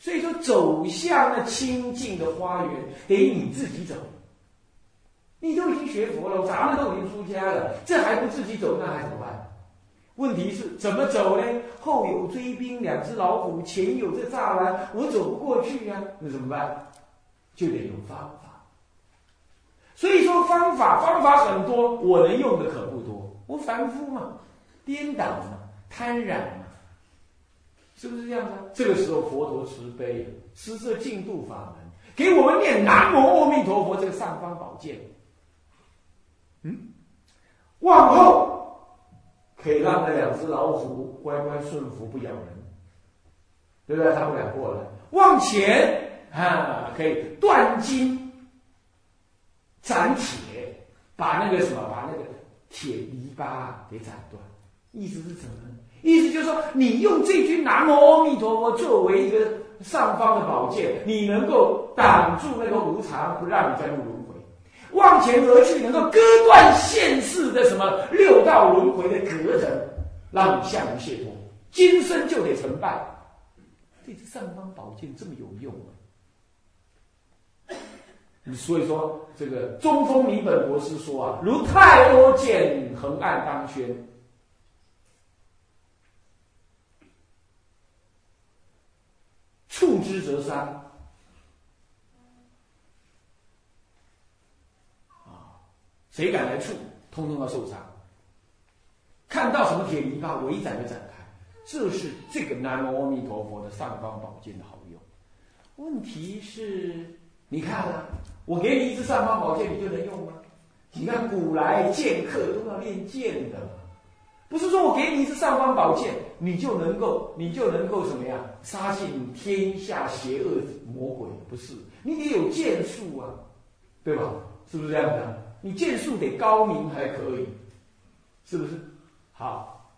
所以说，走向那清净的花园，得你自己走。你都已经学佛了，咱们都已经出家了，这还不自己走，那还怎么办？问题是怎么走呢？后有追兵，两只老虎，前有这栅栏，我走不过去呀，那怎么办？就得用方法。所以说，方法方法很多，我能用的可不多。我凡夫嘛，颠倒嘛，贪婪嘛，是不是这样的？这个时候，佛陀慈悲，施设净度法门，给我们念南无阿弥陀佛这个尚方宝剑。嗯，往后可以让那两只老虎乖乖顺服，不咬人，对不对？他不敢过来。往前啊，可以断金斩铁，把那个什么，把那个铁篱笆给斩断。意思是什么呢？意思就是说，你用这句南无阿弥陀佛作为一个上方的宝剑，你能够挡住那个无常，不让你再入轮回。往前而去，能够割断现世的什么六道轮回的隔层，让你向无解脱，今生就得成败。这支尚方宝剑这么有用啊！所以说，这个中峰弥本博士说啊，如太多剑横按当轩，触之则伤。啊谁敢来触，通通要受伤。看到什么铁篱笆，我一斩就展开。这是这个南无阿弥陀佛的尚方宝剑的好用。问题是，你看啊，我给你一支尚方宝剑，你就能用吗？你看古来剑客都要练剑的，不是说我给你一支尚方宝剑，你就能够，你就能够什么呀？杀尽天下邪恶魔鬼？不是，你得有剑术啊，对吧？是不是这样的？你剑术得高明才可以，是不是？好，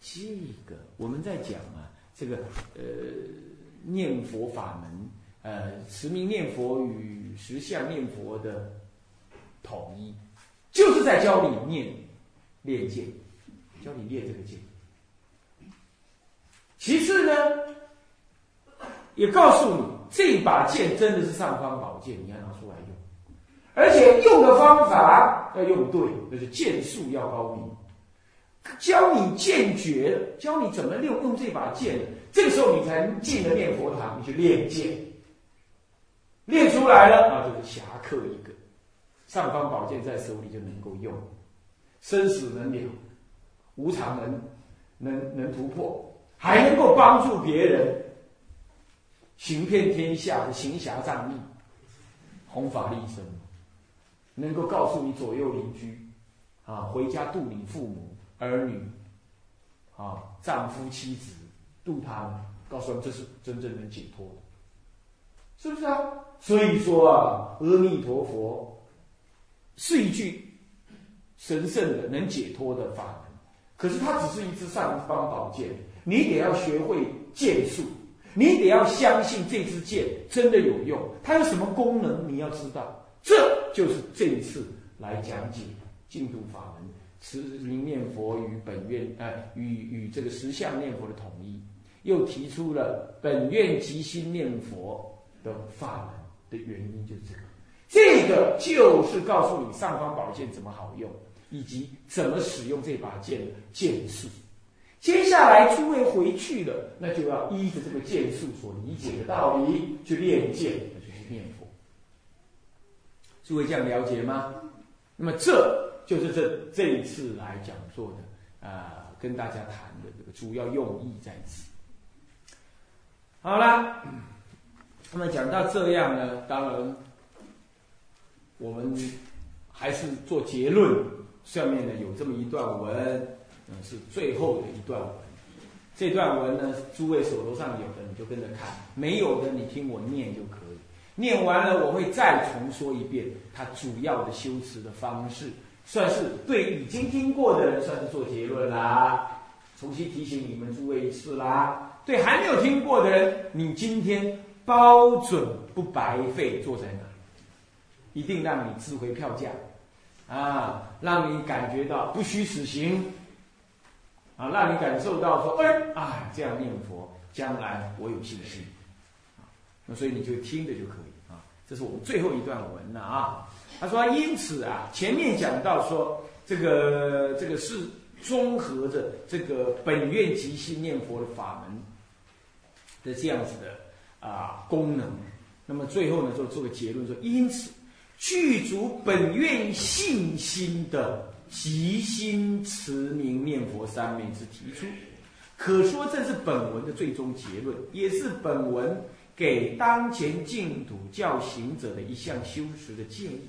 这个我们在讲啊，这个呃念佛法门，呃持名念佛与实相念佛的统一，就是在教你念练剑，教你练这个剑。其次呢，也告诉你这把剑真的是尚方宝剑，你要拿出来用。而且用的方法要用对，就是剑术要高明，教你剑诀，教你怎么用用这把剑。这个时候你才能进了念佛堂，你去练剑，练出来了啊，就是侠客一个，尚方宝剑在手里就能够用，生死能了，无常能能能突破，还能够帮助别人，行遍天下的行侠仗义，弘法利生。能够告诉你左右邻居，啊，回家度你父母儿女，啊，丈夫妻子度他们，告诉他们这是真正能解脱的，是不是啊？所以说啊，阿弥陀佛是一句神圣的能解脱的法门，可是它只是一支尚方宝剑，你得要学会剑术，你得要相信这支剑真的有用，它有什么功能，你要知道。这就是这一次来讲解净土法门，持名念佛与本愿，呃，与与这个实相念佛的统一，又提出了本愿即心念佛的法门的原因，就是这个。这个就是告诉你尚方宝剑怎么好用，以及怎么使用这把剑的剑术。接下来诸位回去了，那就要依着这个剑术所理解的道理去练剑，去念佛。诸位这样了解吗？那么这就是这这一次来讲座的啊，跟大家谈的这个主要用意在此。好了，那么讲到这样呢，当然我们还是做结论。下面呢有这么一段文，嗯，是最后的一段文。这段文呢，诸位手头上有的你就跟着看，没有的你听我念就可以。念完了，我会再重说一遍它主要的修辞的方式，算是对已经听过的人算是做结论啦。重新提醒你们诸位一次啦。对还没有听过的人，你今天包准不白费坐在那，一定让你值回票价，啊，让你感觉到不虚此行，啊，让你感受到说，哎，啊，这样念佛，将来我有信心啊。那所以你就听着就可以啊。这是我们最后一段文了啊。他说：“因此啊，前面讲到说，这个这个是综合着这个本愿即心念佛的法门的这样子的啊功能。那么最后呢，就做个结论说：因此，具足本愿信心的即心持名念佛三昧之提出，可说这是本文的最终结论，也是本文给当前净土教行者的一项修持的建议。”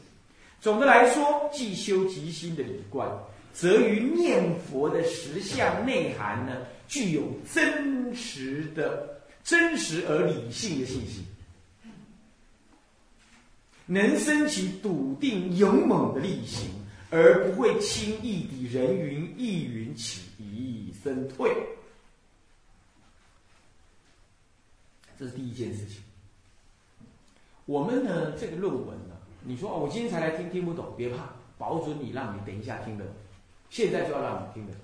总的来说，既修即心的理观，则于念佛的实相内涵呢，具有真实的、真实而理性的信心，能升起笃定勇猛的力行，而不会轻易地人云亦云起疑生退。这是第一件事情。我们呢，这个论文呢。你说哦，我今天才来听，听不懂，别怕，保准你让你等一下听得懂。现在就要让你听得懂。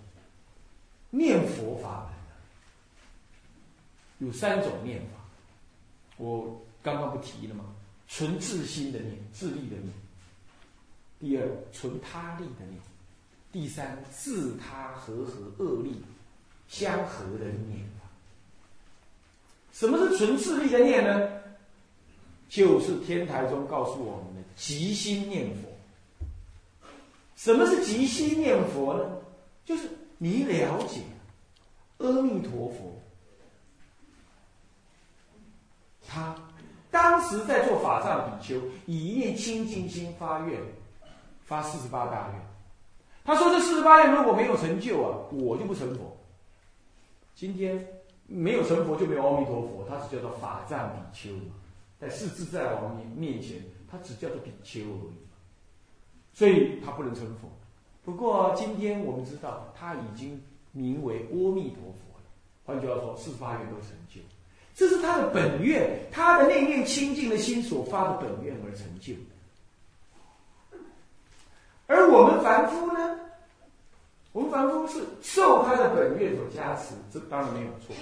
念佛法有三种念法，我刚刚不提了吗？纯自心的念，自利的念；第二，纯他利的念；第三，自他和合恶利相合的念。什么是纯自利的念呢？就是天台中告诉我们的即心念佛。什么是即心念佛呢？就是你了解阿弥陀佛，他当时在做法藏比丘，以一念清净心发愿，发四十八大愿。他说：“这四十八愿如果没有成就啊，我就不成佛。今天没有成佛，就没有阿弥陀佛，他是叫做法藏比丘。”在世自在王面面前，他只叫做比丘而已，所以他不能成佛。不过今天我们知道，他已经名为阿弥陀佛了。换句话说，四十八愿都成就，这是他的本愿，他的那念清净的心所发的本愿而成就。而我们凡夫呢，我们凡夫是受他的本愿所加持，这当然没有错。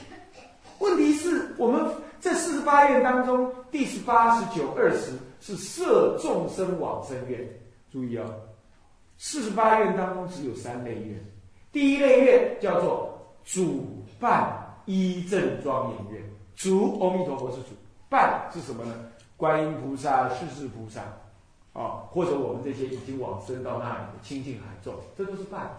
问题是我们。这四十八愿当中，第十八、十九、二十是摄众生往生愿。注意啊，四十八愿当中只有三类愿。第一类愿叫做主办一正庄严愿，主阿弥陀佛是主，办是什么呢？观音菩萨、世世菩萨，啊，或者我们这些已经往生到那里的清净海众，这都是办。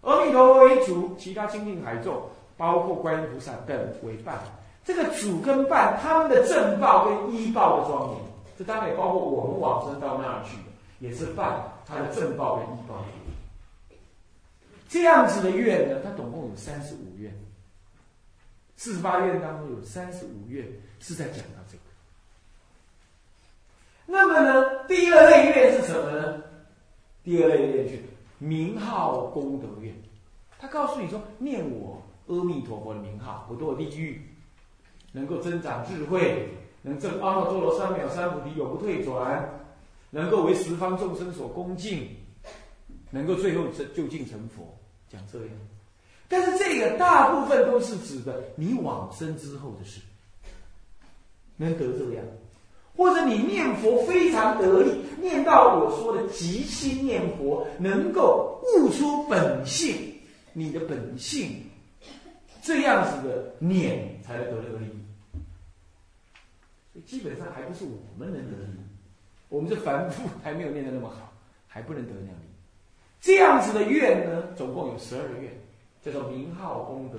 阿弥陀佛为主，其他清净海众，包括观音菩萨等为伴。这个主跟伴，他们的正报跟依报的庄严，这当然也包括我们往生到那儿去的，也是伴他的正报跟依报。这样子的愿呢，它总共有三十五愿，四十八愿当中有三十五愿是在讲到这个。那么呢，第二类愿是什么呢？第二类愿是名号功德愿，他告诉你说，念我阿弥陀佛的名号，不堕地狱。能够增长智慧，能证阿耨多罗三藐三菩提永不退转，能够为十方众生所恭敬，能够最后成就近成佛，讲这样。但是这个大部分都是指的你往生之后的事，能得这样，或者你念佛非常得力，念到我说的即心念佛，能够悟出本性，你的本性。这样子的念才能得那个利益，所以基本上还不是我们能得利益，我们这凡夫还没有念得那么好，还不能得那样利益。这样子的愿呢，总共有十二愿，叫做名号功德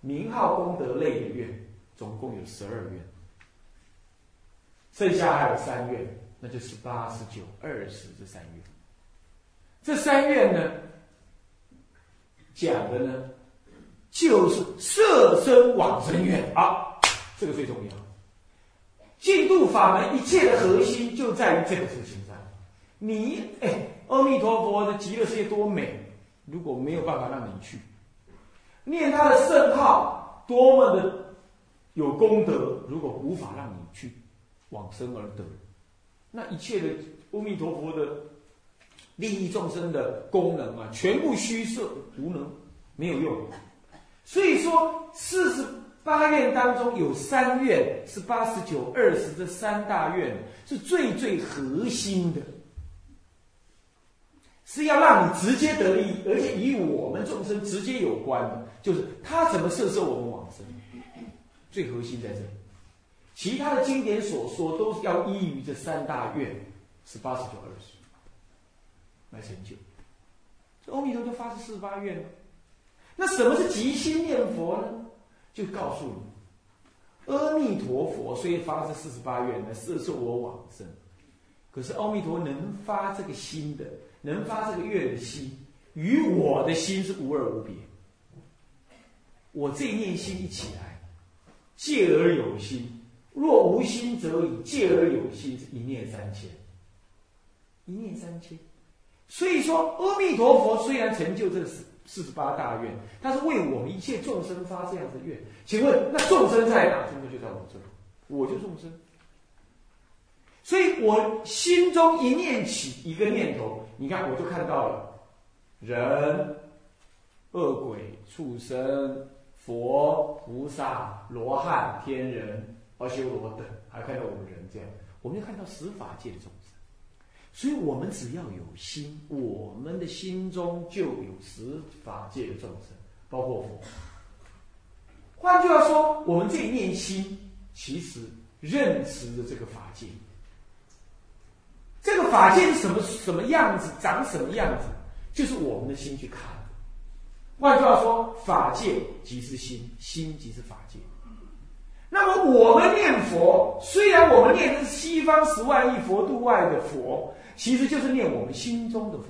名号功德类的愿，总共有十二愿，剩下还有三愿，那就是八、十九、二十这三愿。这三愿呢，讲的呢。就是色身往生愿啊，这个最重要。净度法门一切的核心就在于这个事情上。你哎，阿弥陀佛的极乐世界多美，如果没有办法让你去念他的圣号，多么的有功德，如果无法让你去往生而得，那一切的阿弥陀佛的利益众生的功能啊，全部虚设无能，没有用。所以说，四十八愿当中有三愿是八十九、二十这三大愿是最最核心的，是要让你直接得利，而且与我们众生直接有关的，就是他怎么摄受我们往生，最核心在这里。其他的经典所说都是要依于这三大愿，是八十九、二十来成就。这阿弥陀就发是四十八愿那什么是即心念佛呢？就告诉你，阿弥陀佛虽发这四十八愿来摄受我往生，可是阿弥陀能发这个心的，能发这个愿的心，与我的心是无二无别。我这一念心一起来，借而有心；若无心则已，借而有心，一念三千，一念三千。所以说，阿弥陀佛虽然成就这四四十八大愿，他是为我们一切众生发这样的愿。请问，那众生在哪？众生就在我这，我就众生。所以我心中一念起一个念头，你看我就看到了人、恶鬼、畜生、佛、菩萨、罗汉、天人、阿修罗等，还看到我们人这样，我们就看到十法界的众生。所以我们只要有心，我们的心中就有十法界的众生，包括佛。换句话说，我们这一念心，其实认识的这个法界，这个法界是什么什么样子，长什么样子，就是我们的心去看。换句话说，法界即是心，心即是法界。那么我们念佛，虽然我们念的是西方十万亿佛度外的佛。其实就是念我们心中的佛，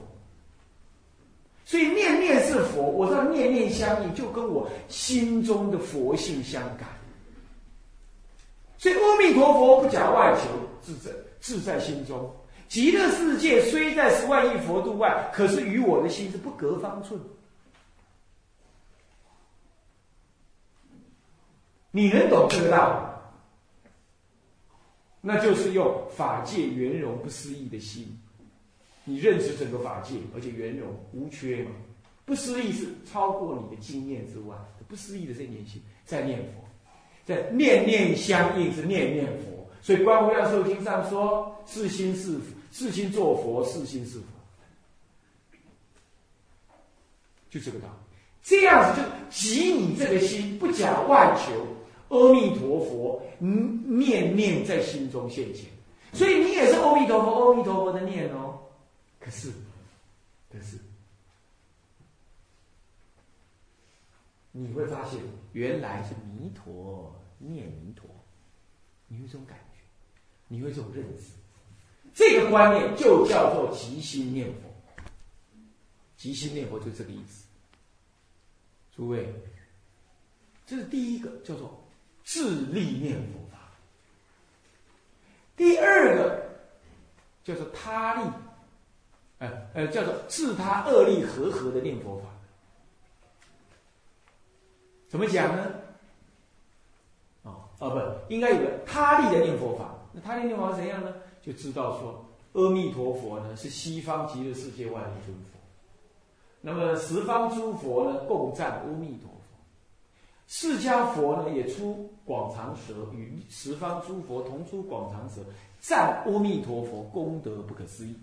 所以念念是佛，我知道念念相应，就跟我心中的佛性相感。所以阿弥陀佛不假外求，自在自在心中。极乐世界虽在十万亿佛度外，可是与我的心是不隔方寸。你能懂这个道理？那就是用法界圆融不思议的心，你认识整个法界，而且圆融无缺嘛？不思议是超过你的经验之外，不思议的这念心在念佛，在念念相应是念念佛。所以《观无量寿经》上说：“是心是是心作佛，是心是佛。”就这个道。这样子就集你这个心，不假外求。阿弥陀佛，念念在心中现前，所以你也是阿弥陀佛，阿弥陀佛的念哦。可是，可是，你会发现，原来是弥陀念弥陀，你有这种感觉，你有这种认识，这个观念就叫做即心念佛。即心念佛就这个意思。诸位，这是第一个叫做。自力念佛法，第二个叫做他力，呃呃，叫做自他恶力和合的念佛法。怎么讲呢？啊啊，不应该有个他力的念佛法。那他力念佛法怎样呢？就知道说，阿弥陀佛呢是西方极乐世界万灵尊佛，那么十方诸佛呢共赞阿弥陀。释迦佛呢也出广长舌，与十方诸佛同出广长舌，赞阿弥陀佛功德不可思议。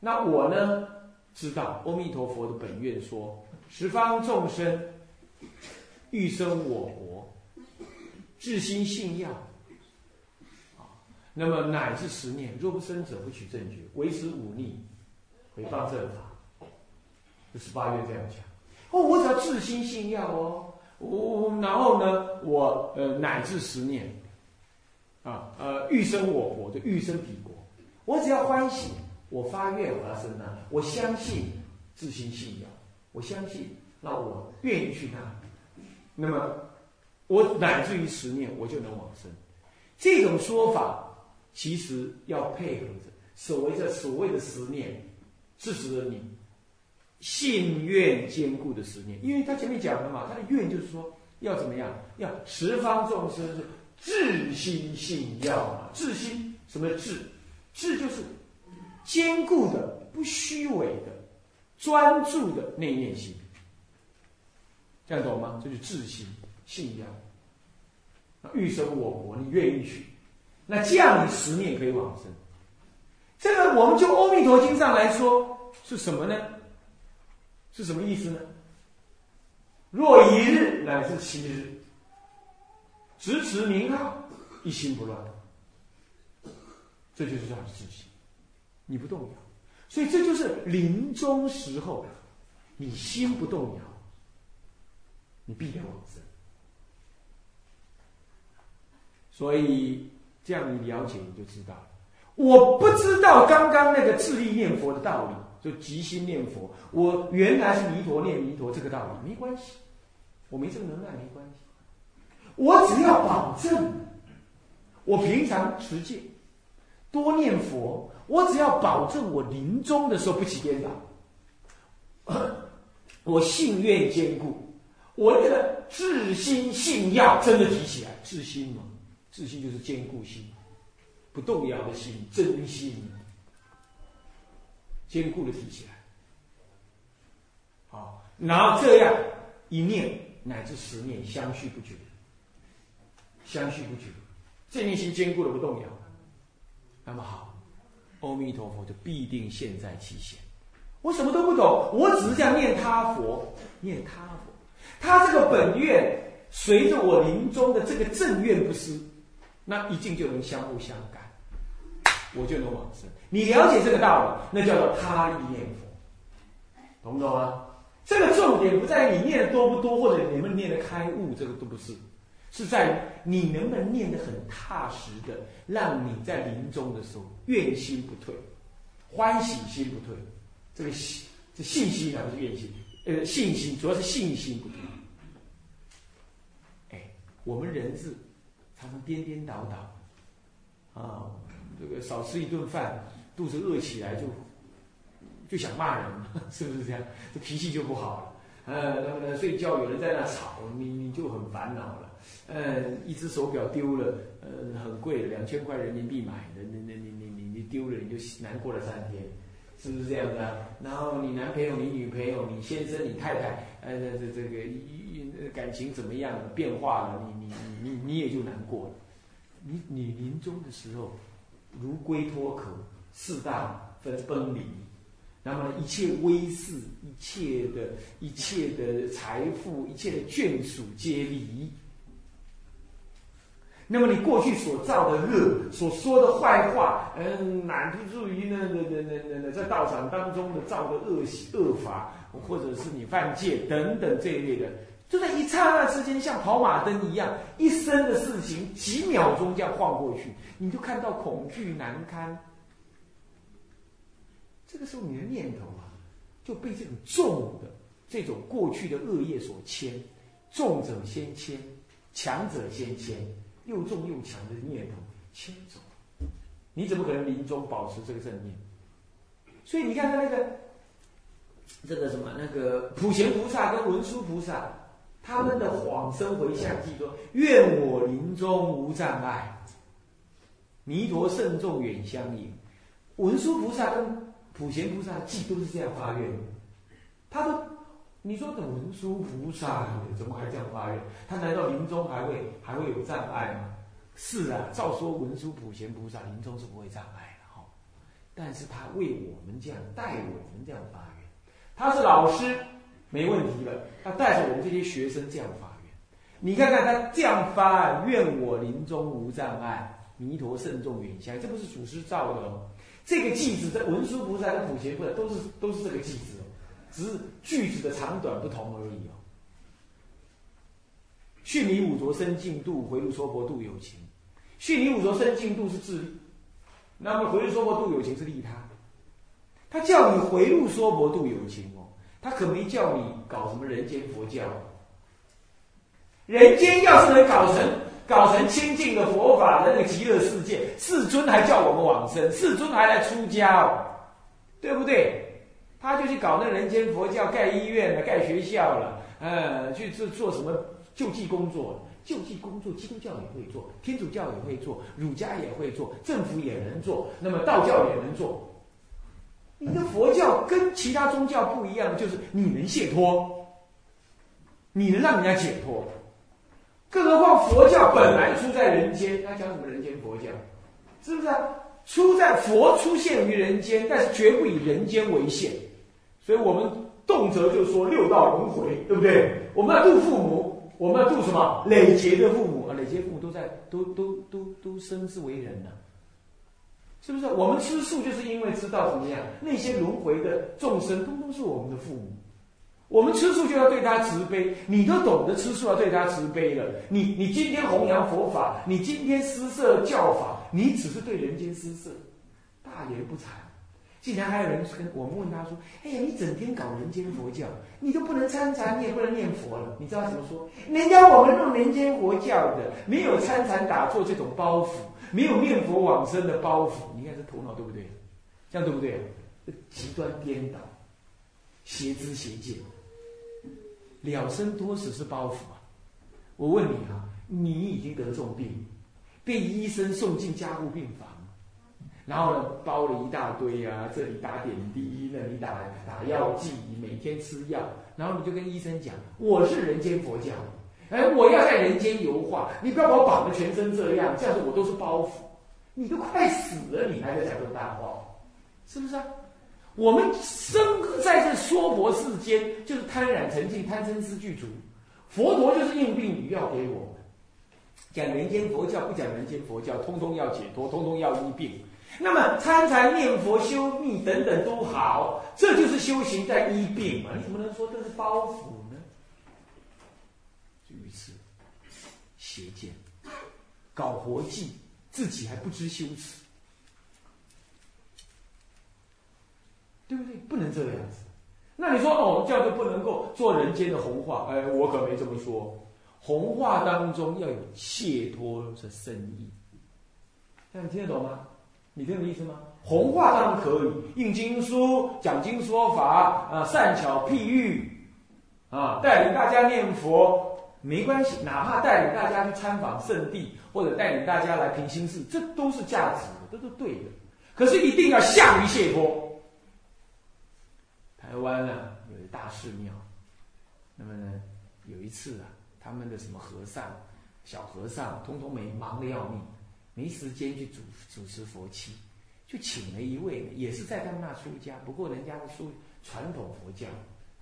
那我呢知道阿弥陀佛的本愿说，十方众生欲生我国，至心信要啊，那么乃至十念，若不生者不取正觉，唯持忤逆，回谤正法。这十八愿这样讲。哦，我只要至心信要哦。我然后呢，我呃乃至十年，啊呃欲生我国就欲生彼国，我只要欢喜，我发愿我要生那，我相信自心信仰，我相信，那我愿意去那，那么我乃至于十年我就能往生。这种说法其实要配合着所谓的所谓的十念，是指的你。信愿坚固的十年，因为他前面讲了嘛，他的愿就是说要怎么样，要十方众生是至心信要嘛，至心什么至？至就是坚固的、不虚伪的、专注的内念心，这样懂吗？这就至心信要。欲生我国，你愿意去？那这样你十念可以往生。这个我们就《阿弥陀经》上来说是什么呢？是什么意思呢？若一日乃至七日，直持名号，一心不乱，这就是叫自信，你不动摇。所以这就是临终时候，你心不动摇，你必然往生。所以这样你了解，你就知道。我不知道刚刚那个自力念佛的道理，就即心念佛。我原来是弥陀念弥陀这个道理没关系，我没这个能耐没关系。我只要保证，我平常持戒，多念佛，我只要保证我临终的时候不起颠倒，我信愿坚固，我那个自心信要真的提起来，自心嘛，自心就是坚固心。不动摇的心，真心，坚固的提起来，好，然后这样一念乃至十念相续不绝，相续不绝，这念心坚固的不动摇，那么好，阿弥陀佛就必定现在起现。我什么都不懂，我只是这样念他佛，念他佛，他这个本愿随着我临终的这个正愿不失，那一定就能相互相感。我就能往生。你了解这个道理，那叫做他力念佛，懂不懂啊？这个重点不在于你念的多不多，或者你们念的开悟，这个都不是，是在于你能不能念得很踏实的，让你在临终的时候愿心不退，欢喜心不退。这个信，这信心还，不是愿心，呃，信心主要是信心不退。哎，我们人是常常颠颠倒倒啊。这个少吃一顿饭，肚子饿起来就就想骂人，是不是这样？这脾气就不好了。呃，那么呢，睡觉有人在那吵，你你就很烦恼了。呃，一只手表丢了，呃，很贵，两千块人民币买的，那那你你你你丢了，你就难过了三天，是不是这样子啊？然后你男朋友、你女朋友、你先生、你太太，呃，这这个感情怎么样变化了？你你你你你也就难过了。你你临终的时候。如龟脱壳，四大分崩离，那么一切威势、一切的一切的财富、一切的眷属皆离。那么你过去所造的恶、所说的坏话，嗯，乃至于那那那那那在道场当中的造的恶习恶法，或者是你犯戒等等这一类的。就在一刹那之间，像跑马灯一样，一生的事情，几秒钟这样晃过去，你就看到恐惧难堪。这个时候，你的念头啊，就被这种重的、这种过去的恶业所牵，重者先牵，强者先牵，又重又强的念头牵走。你怎么可能临终保持这个正念？所以你看他那个，这个什么，那个普贤菩萨跟文殊菩萨。他们的往生回向记说：“愿我临终无障碍，弥陀圣众远相迎。”文殊菩萨跟普贤菩萨记都是这样发愿。他都，你说的文殊菩萨怎么还这样发愿？他来到临终还会还会有障碍吗？是啊，照说文殊普贤菩萨临终是不会障碍的哈。但是他为我们这样带我们这样发愿，他是老师。没问题了，他带着我们这些学生这样发愿，你看看他这样发愿，我临终无障碍，弥陀圣众远相，这不是祖师造的哦。这个句子在文殊菩萨跟普贤菩萨都是都是这个句子哦，只是句子的长短不同而已哦。须弥五浊生净度，回路娑婆度有情。须弥五浊生净度是自利，那么回路娑婆度有情是利他。他叫你回路娑婆度有情。他可没叫你搞什么人间佛教，人间要是能搞成搞成清净的佛法那个极乐世界，世尊还叫我们往生，世尊还来出家哦，对不对？他就去搞那人间佛教，盖医院了，盖学校了，呃，去做做什么救济工作？救济工作，基督教也会做，天主教也会做，儒家也会做，政府也能做，那么道教也能做。你的佛教跟其他宗教不一样，就是你能解脱，你能让人家解脱。更何况佛教本来出在人间，他讲什么人间佛教？是不是啊？出在佛出现于人间，但是绝不以人间为限。所以我们动辄就说六道轮回，对不对？我们要度父母，我们要度什么？累劫的父母啊，累劫父母都在，都都都都生之为人呢。是不是？我们吃素就是因为知道怎么样？那些轮回的众生，通通是我们的父母。我们吃素就要对他慈悲，你都懂得吃素要对他慈悲了。你你今天弘扬佛法，你今天施设教法，你只是对人间施设，大言不惭。竟然还有人跟我们问他说：“哎呀，你整天搞人间佛教，你都不能参禅，你也不能念佛了。”你知道怎么说？人家我们弄人间佛教的，没有参禅打坐这种包袱。没有念佛往生的包袱，你看这头脑对不对？这样对不对？极端颠倒，邪知邪见，了生多死是包袱啊！我问你啊，你已经得重病，被医生送进加护病房，然后呢包了一大堆啊，这里打点滴，那里打打药剂，你每天吃药，然后你就跟医生讲，我是人间佛教。哎，我要在人间游化，你不要把我绑的全身这样，这样子我都是包袱。你都快死了，你还在讲这种大话，是不是啊？我们生在这娑婆世间，就是贪染成净，贪嗔痴具足。佛陀就是应病与药给我们，讲人间佛教不讲人间佛教，通通要解脱，通通要医病。那么参禅念佛修密等等都好，这就是修行在医病嘛？你怎么能说这是包袱？邪见，搞活计，自己还不知羞耻，对不对？不能这个样子。那你说哦，这样就不能够做人间的红化？哎，我可没这么说。红化当中要有解脱的深意，那你听得懂吗？你听得懂意思吗？红化当然可以，印经书、讲经说法啊，善巧譬喻啊，带领大家念佛。没关系，哪怕带领大家去参访圣地，或者带领大家来平心事，这都是价值的，这都对的。可是一定要下于解脱。台湾啊，有一大寺庙，那么呢，有一次啊，他们的什么和尚、小和尚，通通没忙的要命，没时间去主主持佛七，就请了一位，也是在他们那出家，不过人家的书传统佛教，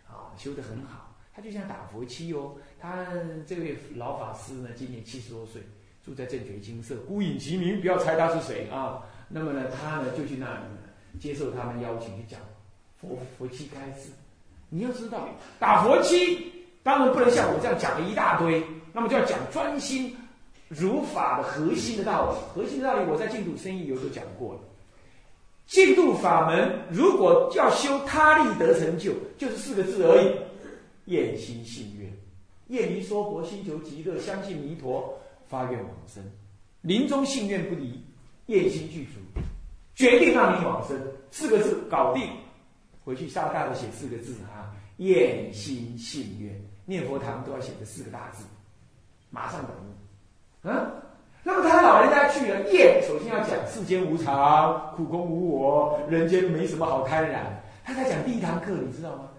啊，修得很好。他就像打佛七哦，他这位老法师呢，今年七十多岁，住在正觉精舍，孤影其名，不要猜他是谁啊。那么呢，他呢就去那里接受他们邀请去讲佛佛七开示。你要知道，打佛七当然不能像我这样讲了一大堆，那么就要讲专心如法的核心的道理。核心的道理，我在净土生意有都讲过了。净土法门如果要修他力得成就，就是四个字而已。愿心信愿，愿离娑婆，心求极乐，相信弥陀，发愿往生，临终信愿不离，愿心具足，决定让你往生。四个字搞定，回去下大的写四个字啊，愿心信愿，念佛堂都要写这四个大字，马上等于。嗯，那么他老人家去了，愿首先要讲世间无常，苦空无我，人间没什么好贪染。他在讲第一堂课，你知道吗？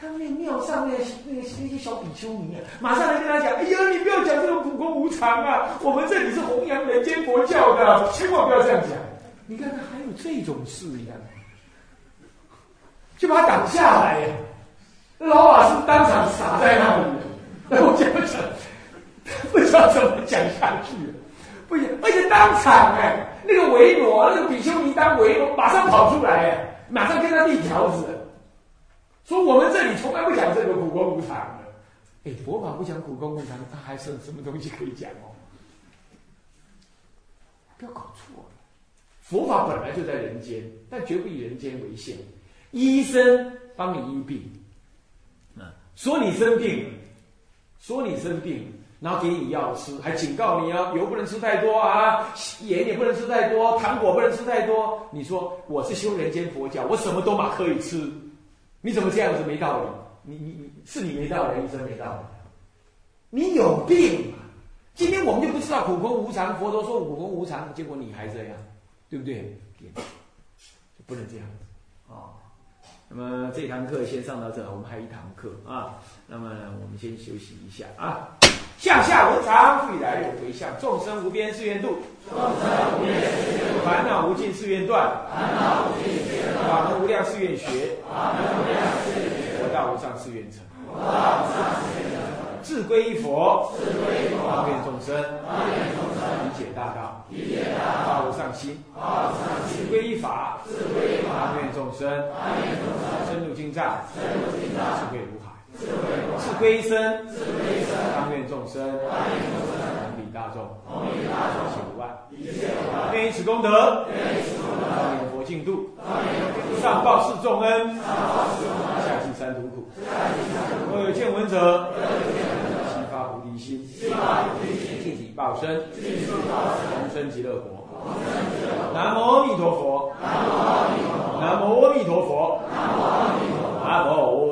他们那庙上面那那那些小比丘尼啊，马上来跟他讲：“哎呀，你不要讲这种苦空无常啊！我们这里是弘扬人间佛教的，千万不要这样讲。”你看看还有这种事呀，就把他挡下来呀。老法师当场傻在那里，那我讲讲，不知道怎么讲下去。不行，而且当场哎，那个维罗那个比丘尼当维罗，马上跑出来哎，马上跟他递条子。说我们这里从来不讲这个苦空无常的，哎，佛法不讲苦空无常，它还剩什么东西可以讲哦？不要搞错了，佛法本来就在人间，但绝不以人间为限。医生帮你医病，说你生病，说你生病，然后给你药吃，还警告你啊，油不能吃太多啊，盐也不能吃太多，糖果不能吃太多。你说我是修人间佛教，我什么都嘛可以吃。你怎么这样子没道理？你你你是你没道理，医生没道理。你有病啊！今天我们就不知道苦空无常，佛陀说苦空无常，结果你还这样，对不对？不能这样子啊！那么这堂课先上到这，我们还有一堂课啊。那么我们先休息一下啊。向下无常，复以来又回向。众生无边誓愿度，众生无边誓愿度；烦恼无尽誓愿断，烦恼无尽誓愿断；法门无量誓愿学，法门无量誓愿学；佛道无上誓愿成，佛道无上誓愿成。自归依佛，自归依佛，方便众生，方便众生理解大道，理解大道，发无上心，发无上心，自归一法，自归一法，方便众生，方便众生，深入经藏，深入经藏，海；自归一身，方便众生，同理大众，一切无碍。愿以此功德，方便佛净土，上报四众恩，下济三途苦。若有见闻者，悉发菩提心，尽己报身，同生极乐国。南无阿弥陀佛。南无阿弥陀佛。南无阿弥陀佛。南无。